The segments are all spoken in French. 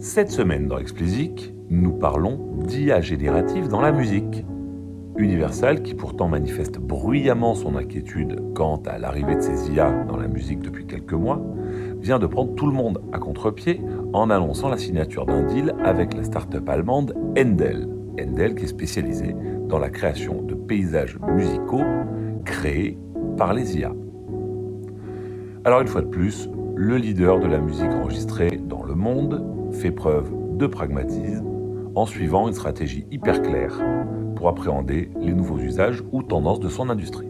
Cette semaine dans Explicit, nous parlons d'IA générative dans la musique. Universal, qui pourtant manifeste bruyamment son inquiétude quant à l'arrivée de ces IA dans la musique depuis quelques mois, vient de prendre tout le monde à contre-pied en annonçant la signature d'un deal avec la start-up allemande Endel. Endel qui est spécialisée dans la création de paysages musicaux créés par les IA. Alors une fois de plus, le leader de la musique enregistrée dans le monde fait preuve de pragmatisme en suivant une stratégie hyper claire pour appréhender les nouveaux usages ou tendances de son industrie.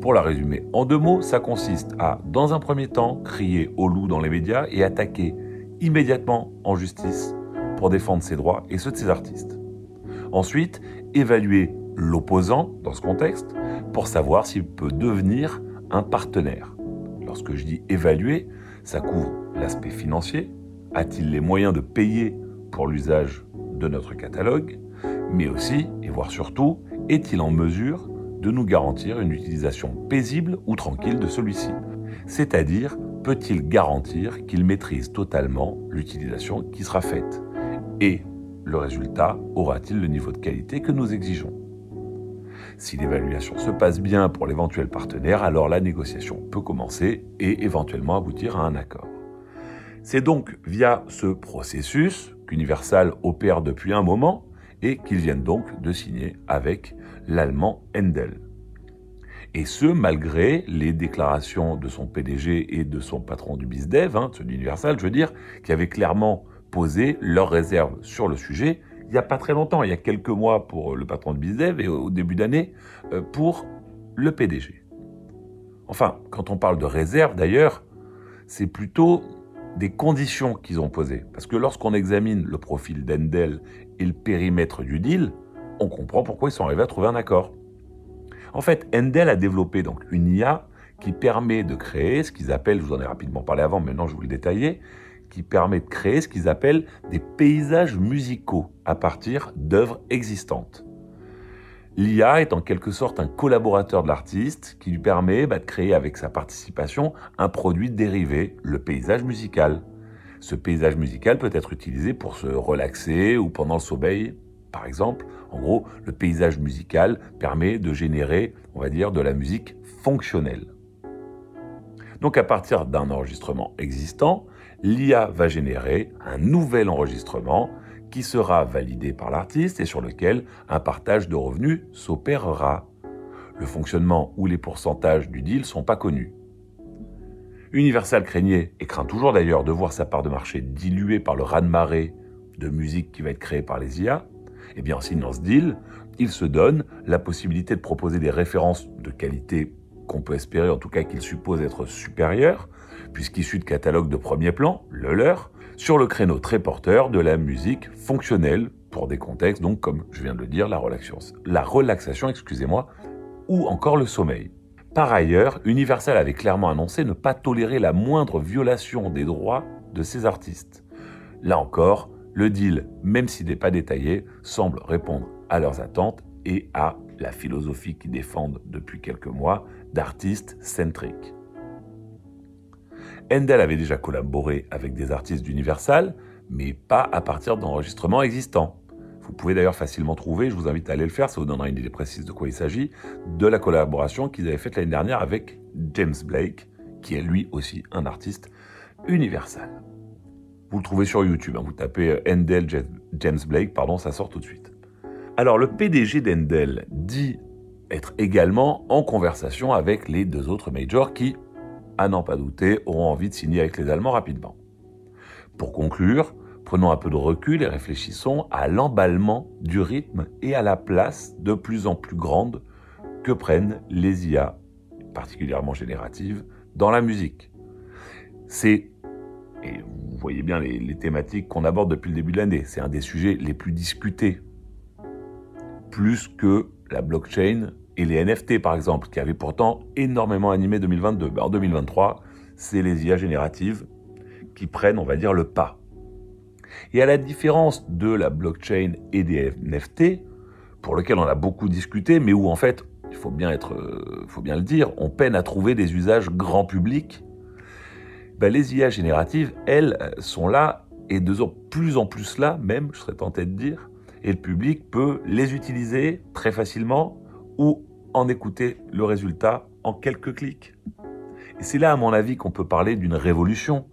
Pour la résumer en deux mots, ça consiste à, dans un premier temps, crier au loup dans les médias et attaquer immédiatement en justice pour défendre ses droits et ceux de ses artistes. Ensuite, évaluer l'opposant dans ce contexte pour savoir s'il peut devenir un partenaire. Lorsque je dis évaluer, ça couvre l'aspect financier. A-t-il les moyens de payer pour l'usage de notre catalogue Mais aussi, et voire surtout, est-il en mesure de nous garantir une utilisation paisible ou tranquille de celui-ci? C'est-à-dire, peut-il garantir qu'il maîtrise totalement l'utilisation qui sera faite? Et le résultat aura-t-il le niveau de qualité que nous exigeons? Si l'évaluation se passe bien pour l'éventuel partenaire, alors la négociation peut commencer et éventuellement aboutir à un accord. C'est donc via ce processus qu'Universal opère depuis un moment et qu'ils viennent donc de signer avec l'allemand Endel. Et ce, malgré les déclarations de son PDG et de son patron du BizDev, hein, de d'Universal, je veux dire, qui avaient clairement posé leurs réserves sur le sujet il n'y a pas très longtemps, il y a quelques mois pour le patron de BizDev et au début d'année euh, pour le PDG. Enfin, quand on parle de réserve d'ailleurs, c'est plutôt des conditions qu'ils ont posées. Parce que lorsqu'on examine le profil d'Endel et le périmètre du deal, on comprend pourquoi ils sont arrivés à trouver un accord. En fait, Endel a développé donc une IA qui permet de créer ce qu'ils appellent, je vous en ai rapidement parlé avant, maintenant je vous le détailler, qui permet de créer ce qu'ils appellent des paysages musicaux à partir d'œuvres existantes. L'IA est en quelque sorte un collaborateur de l'artiste qui lui permet bah, de créer avec sa participation un produit dérivé, le paysage musical. Ce paysage musical peut être utilisé pour se relaxer ou pendant le sommeil, par exemple. En gros, le paysage musical permet de générer, on va dire, de la musique fonctionnelle. Donc à partir d'un enregistrement existant, l'IA va générer un nouvel enregistrement qui sera validé par l'artiste et sur lequel un partage de revenus s'opérera. Le fonctionnement ou les pourcentages du deal sont pas connus. Universal craignait, et craint toujours d'ailleurs, de voir sa part de marché diluée par le raz-de-marée de musique qui va être créé par les IA. Eh bien, en signant ce deal, il se donne la possibilité de proposer des références de qualité qu'on peut espérer, en tout cas qu'il suppose être supérieures, puisqu'issu de catalogue de premier plan, le leur, sur le créneau très porteur de la musique fonctionnelle pour des contextes, donc comme je viens de le dire, la relaxation, la relaxation excusez-moi, ou encore le sommeil. Par ailleurs, Universal avait clairement annoncé ne pas tolérer la moindre violation des droits de ses artistes. Là encore, le deal, même s'il n'est pas détaillé, semble répondre à leurs attentes et à la philosophie qu'ils défendent depuis quelques mois d'artistes centriques. Endel avait déjà collaboré avec des artistes d'Universal, mais pas à partir d'enregistrements existants. Vous pouvez d'ailleurs facilement trouver, je vous invite à aller le faire, ça vous donnera une idée précise de quoi il s'agit, de la collaboration qu'ils avaient faite l'année dernière avec James Blake, qui est lui aussi un artiste universal. Vous le trouvez sur YouTube, hein. vous tapez Endel James Blake, pardon, ça sort tout de suite. Alors le PDG d'Endel dit être également en conversation avec les deux autres majors qui, à n'en pas douter, auront envie de signer avec les Allemands rapidement. Pour conclure, prenons un peu de recul et réfléchissons à l'emballement du rythme et à la place de plus en plus grande que prennent les IA, particulièrement génératives, dans la musique. C'est, et vous voyez bien les, thématiques qu'on aborde depuis le début de l'année, c'est un des sujets les plus discutés, plus que la blockchain et les NFT par exemple, qui avaient pourtant énormément animé 2022. Ben, en 2023, c'est les IA génératives qui prennent, on va dire, le pas. Et à la différence de la blockchain et des NFT, pour lequel on a beaucoup discuté, mais où en fait, il faut bien, être, euh, faut bien le dire, on peine à trouver des usages grand public, ben, les IA génératives, elles, sont là et de plus en plus là même, je serais tenté de dire, et le public peut les utiliser très facilement ou en écouter le résultat en quelques clics. Et c'est là, à mon avis, qu'on peut parler d'une révolution.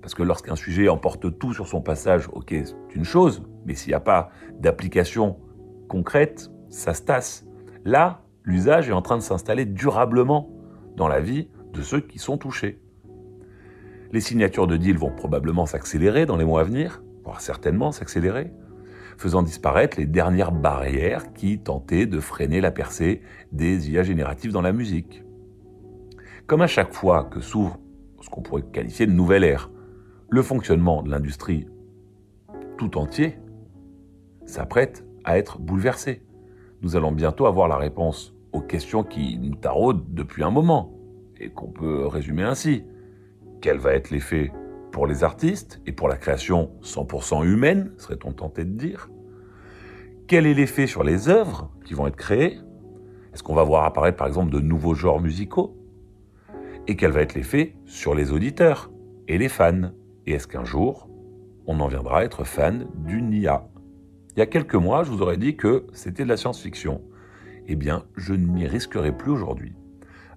Parce que lorsqu'un sujet emporte tout sur son passage, ok, c'est une chose, mais s'il n'y a pas d'application concrète, ça se tasse. Là, l'usage est en train de s'installer durablement dans la vie de ceux qui sont touchés. Les signatures de deals vont probablement s'accélérer dans les mois à venir, voire certainement s'accélérer, faisant disparaître les dernières barrières qui tentaient de freiner la percée des IA génératives dans la musique. Comme à chaque fois que s'ouvre ce qu'on pourrait qualifier de nouvelle ère, le fonctionnement de l'industrie tout entier s'apprête à être bouleversé. Nous allons bientôt avoir la réponse aux questions qui nous taraudent depuis un moment, et qu'on peut résumer ainsi quel va être l'effet pour les artistes et pour la création 100% humaine, serait-on tenté de dire. Quel est l'effet sur les œuvres qui vont être créées? Est-ce qu'on va voir apparaître par exemple de nouveaux genres musicaux? Et quel va être l'effet sur les auditeurs et les fans? Et est-ce qu'un jour, on en viendra à être fan d'une IA Il y a quelques mois, je vous aurais dit que c'était de la science-fiction. Eh bien, je ne m'y risquerai plus aujourd'hui.